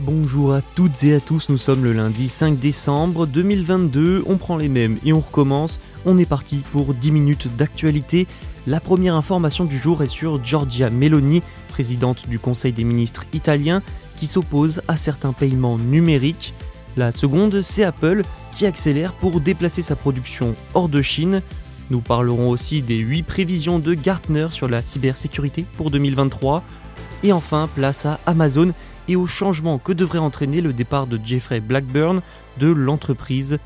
Bonjour à toutes et à tous, nous sommes le lundi 5 décembre 2022, on prend les mêmes et on recommence, on est parti pour 10 minutes d'actualité. La première information du jour est sur Giorgia Meloni, présidente du Conseil des ministres italien, qui s'oppose à certains paiements numériques. La seconde, c'est Apple qui accélère pour déplacer sa production hors de Chine. Nous parlerons aussi des 8 prévisions de Gartner sur la cybersécurité pour 2023. Et enfin, place à Amazon et au changement que devrait entraîner le départ de Jeffrey Blackburn de l'entreprise.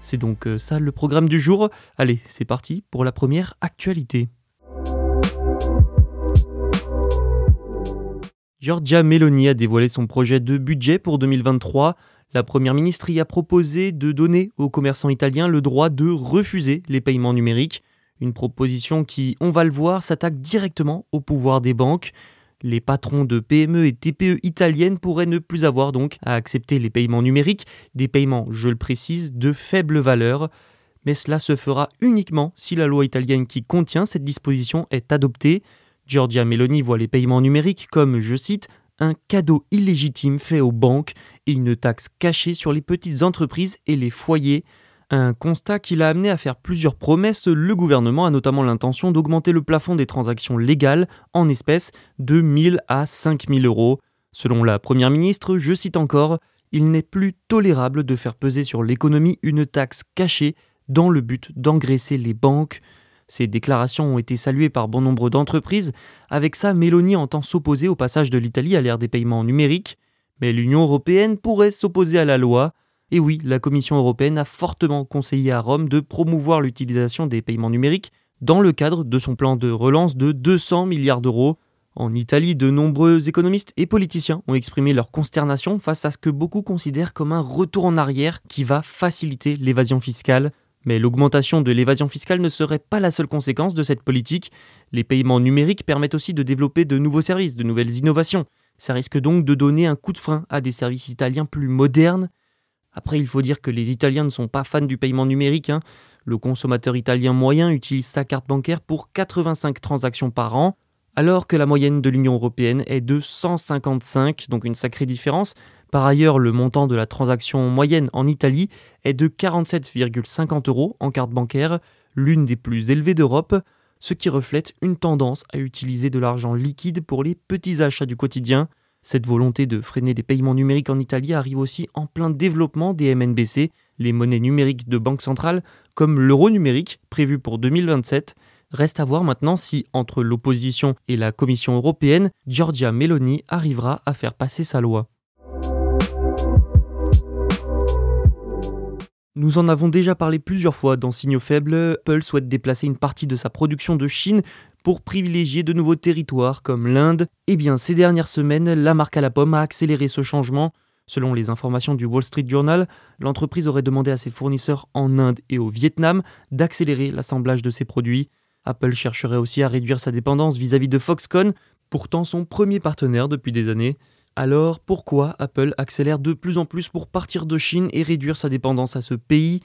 C'est donc ça le programme du jour. Allez, c'est parti pour la première actualité. Giorgia Meloni a dévoilé son projet de budget pour 2023. La Première ministre y a proposé de donner aux commerçants italiens le droit de refuser les paiements numériques. Une proposition qui, on va le voir, s'attaque directement au pouvoir des banques. Les patrons de PME et TPE italiennes pourraient ne plus avoir donc à accepter les paiements numériques, des paiements, je le précise, de faible valeur. Mais cela se fera uniquement si la loi italienne qui contient cette disposition est adoptée. Giorgia Meloni voit les paiements numériques comme, je cite, un cadeau illégitime fait aux banques et une taxe cachée sur les petites entreprises et les foyers. Un constat qui l'a amené à faire plusieurs promesses, le gouvernement a notamment l'intention d'augmenter le plafond des transactions légales en espèces de 1000 à 5000 euros. Selon la Première ministre, je cite encore, il n'est plus tolérable de faire peser sur l'économie une taxe cachée dans le but d'engraisser les banques. Ces déclarations ont été saluées par bon nombre d'entreprises. Avec ça, Mélanie entend s'opposer au passage de l'Italie à l'ère des paiements numériques. Mais l'Union européenne pourrait s'opposer à la loi. Et oui, la Commission européenne a fortement conseillé à Rome de promouvoir l'utilisation des paiements numériques dans le cadre de son plan de relance de 200 milliards d'euros. En Italie, de nombreux économistes et politiciens ont exprimé leur consternation face à ce que beaucoup considèrent comme un retour en arrière qui va faciliter l'évasion fiscale. Mais l'augmentation de l'évasion fiscale ne serait pas la seule conséquence de cette politique. Les paiements numériques permettent aussi de développer de nouveaux services, de nouvelles innovations. Ça risque donc de donner un coup de frein à des services italiens plus modernes après, il faut dire que les Italiens ne sont pas fans du paiement numérique. Hein. Le consommateur italien moyen utilise sa carte bancaire pour 85 transactions par an, alors que la moyenne de l'Union européenne est de 155, donc une sacrée différence. Par ailleurs, le montant de la transaction moyenne en Italie est de 47,50 euros en carte bancaire, l'une des plus élevées d'Europe, ce qui reflète une tendance à utiliser de l'argent liquide pour les petits achats du quotidien. Cette volonté de freiner les paiements numériques en Italie arrive aussi en plein développement des MNBC, les monnaies numériques de banque centrale, comme l'euro numérique prévu pour 2027. Reste à voir maintenant si, entre l'opposition et la Commission européenne, Giorgia Meloni arrivera à faire passer sa loi. Nous en avons déjà parlé plusieurs fois dans Signaux Faibles, Apple souhaite déplacer une partie de sa production de Chine pour privilégier de nouveaux territoires comme l'Inde. Eh bien, ces dernières semaines, la marque à la pomme a accéléré ce changement. Selon les informations du Wall Street Journal, l'entreprise aurait demandé à ses fournisseurs en Inde et au Vietnam d'accélérer l'assemblage de ses produits. Apple chercherait aussi à réduire sa dépendance vis-à-vis de Foxconn, pourtant son premier partenaire depuis des années. Alors pourquoi Apple accélère de plus en plus pour partir de Chine et réduire sa dépendance à ce pays?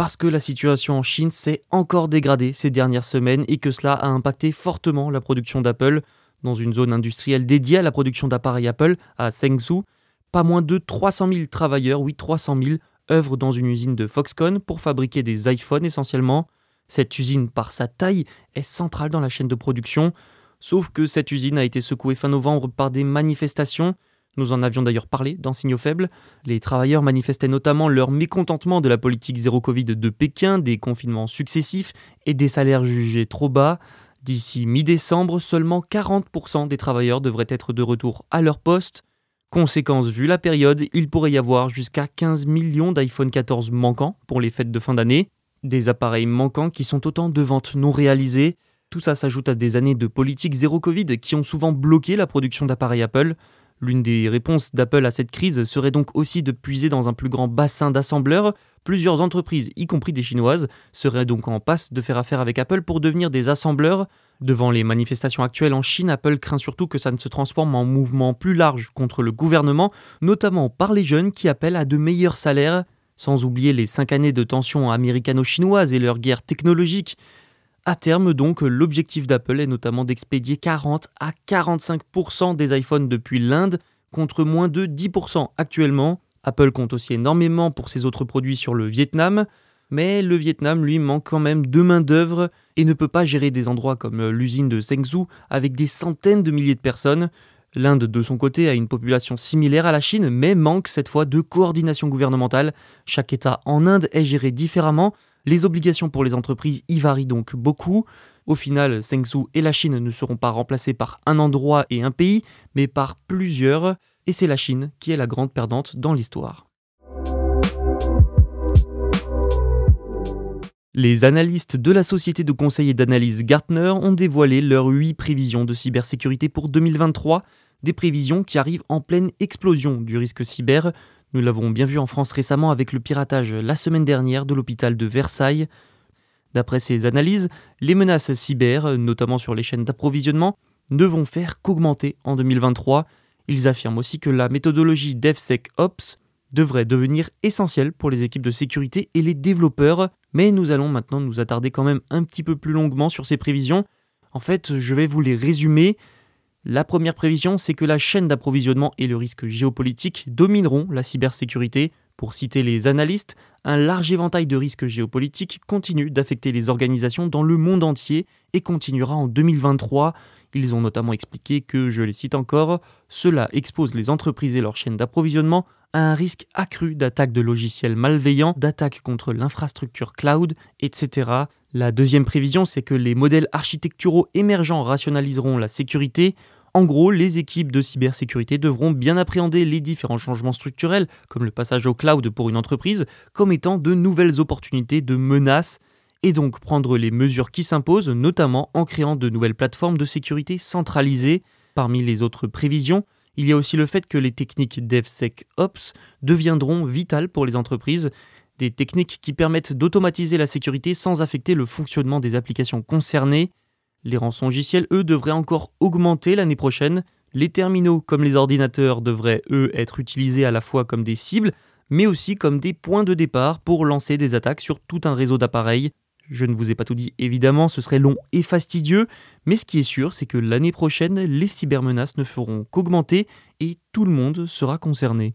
Parce que la situation en Chine s'est encore dégradée ces dernières semaines et que cela a impacté fortement la production d'Apple. Dans une zone industrielle dédiée à la production d'appareils Apple, à Sengzhou, pas moins de 300 000 travailleurs, oui 300 000, œuvrent dans une usine de Foxconn pour fabriquer des iPhones essentiellement. Cette usine, par sa taille, est centrale dans la chaîne de production. Sauf que cette usine a été secouée fin novembre par des manifestations. Nous en avions d'ailleurs parlé dans Signaux Faibles. Les travailleurs manifestaient notamment leur mécontentement de la politique zéro Covid de Pékin, des confinements successifs et des salaires jugés trop bas. D'ici mi-décembre, seulement 40% des travailleurs devraient être de retour à leur poste. Conséquence, vu la période, il pourrait y avoir jusqu'à 15 millions d'iPhone 14 manquants pour les fêtes de fin d'année. Des appareils manquants qui sont autant de ventes non réalisées. Tout ça s'ajoute à des années de politique zéro Covid qui ont souvent bloqué la production d'appareils Apple. L'une des réponses d'Apple à cette crise serait donc aussi de puiser dans un plus grand bassin d'assembleurs. Plusieurs entreprises, y compris des chinoises, seraient donc en passe de faire affaire avec Apple pour devenir des assembleurs. Devant les manifestations actuelles en Chine, Apple craint surtout que ça ne se transforme en mouvement plus large contre le gouvernement, notamment par les jeunes qui appellent à de meilleurs salaires, sans oublier les cinq années de tensions américano-chinoises et leur guerre technologique. À terme, donc, l'objectif d'Apple est notamment d'expédier 40 à 45% des iPhones depuis l'Inde, contre moins de 10% actuellement. Apple compte aussi énormément pour ses autres produits sur le Vietnam, mais le Vietnam, lui, manque quand même de main-d'œuvre et ne peut pas gérer des endroits comme l'usine de Zhengzhou avec des centaines de milliers de personnes. L'Inde, de son côté, a une population similaire à la Chine, mais manque cette fois de coordination gouvernementale. Chaque État en Inde est géré différemment, les obligations pour les entreprises y varient donc beaucoup. Au final, Zhengzhou et la Chine ne seront pas remplacés par un endroit et un pays, mais par plusieurs, et c'est la Chine qui est la grande perdante dans l'histoire. Les analystes de la société de conseil et d'analyse Gartner ont dévoilé leurs 8 prévisions de cybersécurité pour 2023, des prévisions qui arrivent en pleine explosion du risque cyber, nous l'avons bien vu en France récemment avec le piratage la semaine dernière de l'hôpital de Versailles. D'après ces analyses, les menaces cyber, notamment sur les chaînes d'approvisionnement, ne vont faire qu'augmenter en 2023. Ils affirment aussi que la méthodologie DevSecOps devrait devenir essentielle pour les équipes de sécurité et les développeurs, mais nous allons maintenant nous attarder quand même un petit peu plus longuement sur ces prévisions. En fait, je vais vous les résumer. La première prévision, c'est que la chaîne d'approvisionnement et le risque géopolitique domineront la cybersécurité. Pour citer les analystes, un large éventail de risques géopolitiques continue d'affecter les organisations dans le monde entier et continuera en 2023. Ils ont notamment expliqué que, je les cite encore, cela expose les entreprises et leurs chaînes d'approvisionnement à un risque accru d'attaques de logiciels malveillants, d'attaques contre l'infrastructure cloud, etc. La deuxième prévision, c'est que les modèles architecturaux émergents rationaliseront la sécurité. En gros, les équipes de cybersécurité devront bien appréhender les différents changements structurels, comme le passage au cloud pour une entreprise, comme étant de nouvelles opportunités de menaces, et donc prendre les mesures qui s'imposent, notamment en créant de nouvelles plateformes de sécurité centralisées. Parmi les autres prévisions, il y a aussi le fait que les techniques DevSecOps deviendront vitales pour les entreprises des techniques qui permettent d'automatiser la sécurité sans affecter le fonctionnement des applications concernées. Les rançongiciels, eux, devraient encore augmenter l'année prochaine. Les terminaux, comme les ordinateurs, devraient, eux, être utilisés à la fois comme des cibles, mais aussi comme des points de départ pour lancer des attaques sur tout un réseau d'appareils. Je ne vous ai pas tout dit, évidemment, ce serait long et fastidieux, mais ce qui est sûr, c'est que l'année prochaine, les cybermenaces ne feront qu'augmenter et tout le monde sera concerné.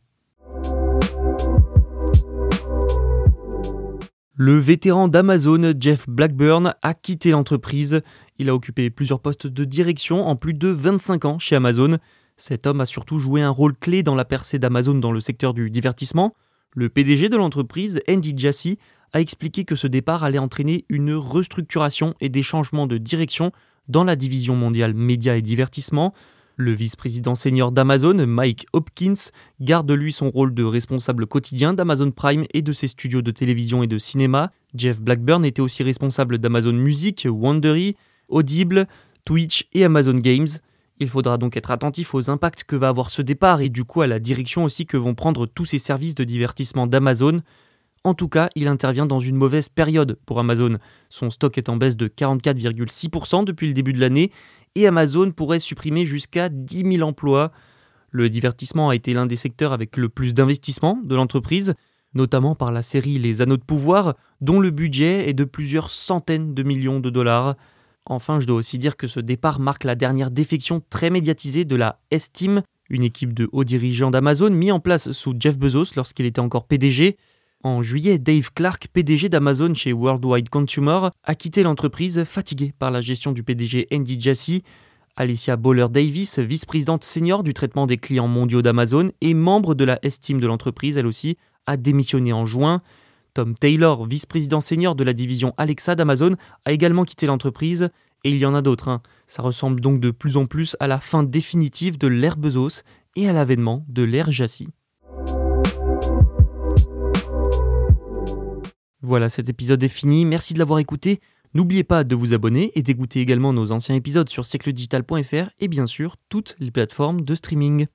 Le vétéran d'Amazon, Jeff Blackburn, a quitté l'entreprise. Il a occupé plusieurs postes de direction en plus de 25 ans chez Amazon. Cet homme a surtout joué un rôle clé dans la percée d'Amazon dans le secteur du divertissement. Le PDG de l'entreprise, Andy Jassy, a expliqué que ce départ allait entraîner une restructuration et des changements de direction dans la division mondiale médias et divertissement. Le vice-président senior d'Amazon, Mike Hopkins, garde lui son rôle de responsable quotidien d'Amazon Prime et de ses studios de télévision et de cinéma. Jeff Blackburn était aussi responsable d'Amazon Music, Wondery, Audible, Twitch et Amazon Games. Il faudra donc être attentif aux impacts que va avoir ce départ et du coup à la direction aussi que vont prendre tous ces services de divertissement d'Amazon. En tout cas, il intervient dans une mauvaise période pour Amazon. Son stock est en baisse de 44,6% depuis le début de l'année et Amazon pourrait supprimer jusqu'à 10 000 emplois. Le divertissement a été l'un des secteurs avec le plus d'investissement de l'entreprise, notamment par la série Les Anneaux de pouvoir, dont le budget est de plusieurs centaines de millions de dollars. Enfin, je dois aussi dire que ce départ marque la dernière défection très médiatisée de la S-Team, une équipe de hauts dirigeants d'Amazon mis en place sous Jeff Bezos lorsqu'il était encore PDG. En juillet, Dave Clark, PDG d'Amazon chez Worldwide Consumer, a quitté l'entreprise fatigué par la gestion du PDG Andy Jassy. Alicia Boller-Davis, vice-présidente senior du traitement des clients mondiaux d'Amazon et membre de la estime de l'entreprise, elle aussi, a démissionné en juin. Tom Taylor, vice-président senior de la division Alexa d'Amazon, a également quitté l'entreprise. Et il y en a d'autres. Hein. Ça ressemble donc de plus en plus à la fin définitive de l'ère Bezos et à l'avènement de l'ère Jassy. Voilà, cet épisode est fini. Merci de l'avoir écouté. N'oubliez pas de vous abonner et d'écouter également nos anciens épisodes sur siècledigital.fr et bien sûr toutes les plateformes de streaming.